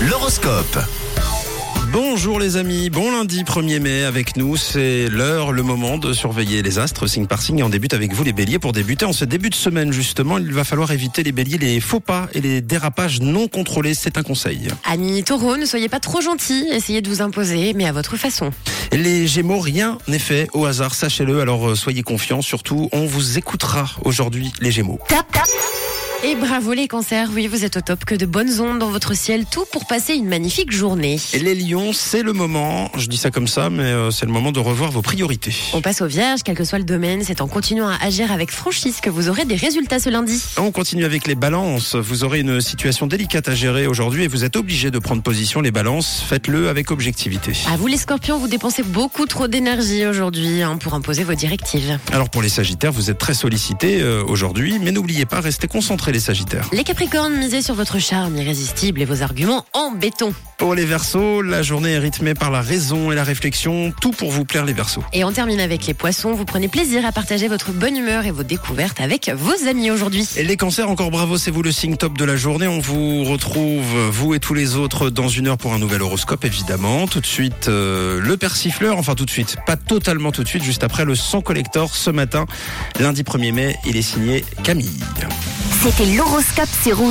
L'horoscope. Bonjour les amis, bon lundi 1er mai avec nous, c'est l'heure, le moment de surveiller les astres signe par signe et on débute avec vous les béliers. Pour débuter en ce début de semaine justement, il va falloir éviter les béliers, les faux pas et les dérapages non contrôlés, c'est un conseil. Amis taureaux, ne soyez pas trop gentils, essayez de vous imposer, mais à votre façon. Les gémeaux, rien n'est fait au hasard, sachez-le, alors euh, soyez confiants, surtout on vous écoutera aujourd'hui les gémeaux. Tap, tap. Et bravo les cancers, oui vous êtes au top, que de bonnes ondes dans votre ciel, tout pour passer une magnifique journée. Et les lions, c'est le moment, je dis ça comme ça, mais euh, c'est le moment de revoir vos priorités. On passe aux vierges, quel que soit le domaine, c'est en continuant à agir avec franchise que vous aurez des résultats ce lundi. On continue avec les balances. Vous aurez une situation délicate à gérer aujourd'hui et vous êtes obligé de prendre position. Les balances, faites-le avec objectivité. À vous les scorpions, vous dépensez beaucoup trop d'énergie aujourd'hui hein, pour imposer vos directives. Alors pour les sagittaires, vous êtes très sollicités euh, aujourd'hui, mais n'oubliez pas, restez concentrés les sagittaires. Les capricornes, misez sur votre charme irrésistible et vos arguments en béton. Pour les versos, la journée est rythmée par la raison et la réflexion, tout pour vous plaire les versos. Et on termine avec les poissons, vous prenez plaisir à partager votre bonne humeur et vos découvertes avec vos amis aujourd'hui. Et les cancers, encore bravo, c'est vous le signe top de la journée. On vous retrouve, vous et tous les autres, dans une heure pour un nouvel horoscope, évidemment. Tout de suite, euh, le persifleur, enfin tout de suite, pas totalement tout de suite, juste après le son collector ce matin, lundi 1er mai, il est signé Camille. C'était l'horoscope sur.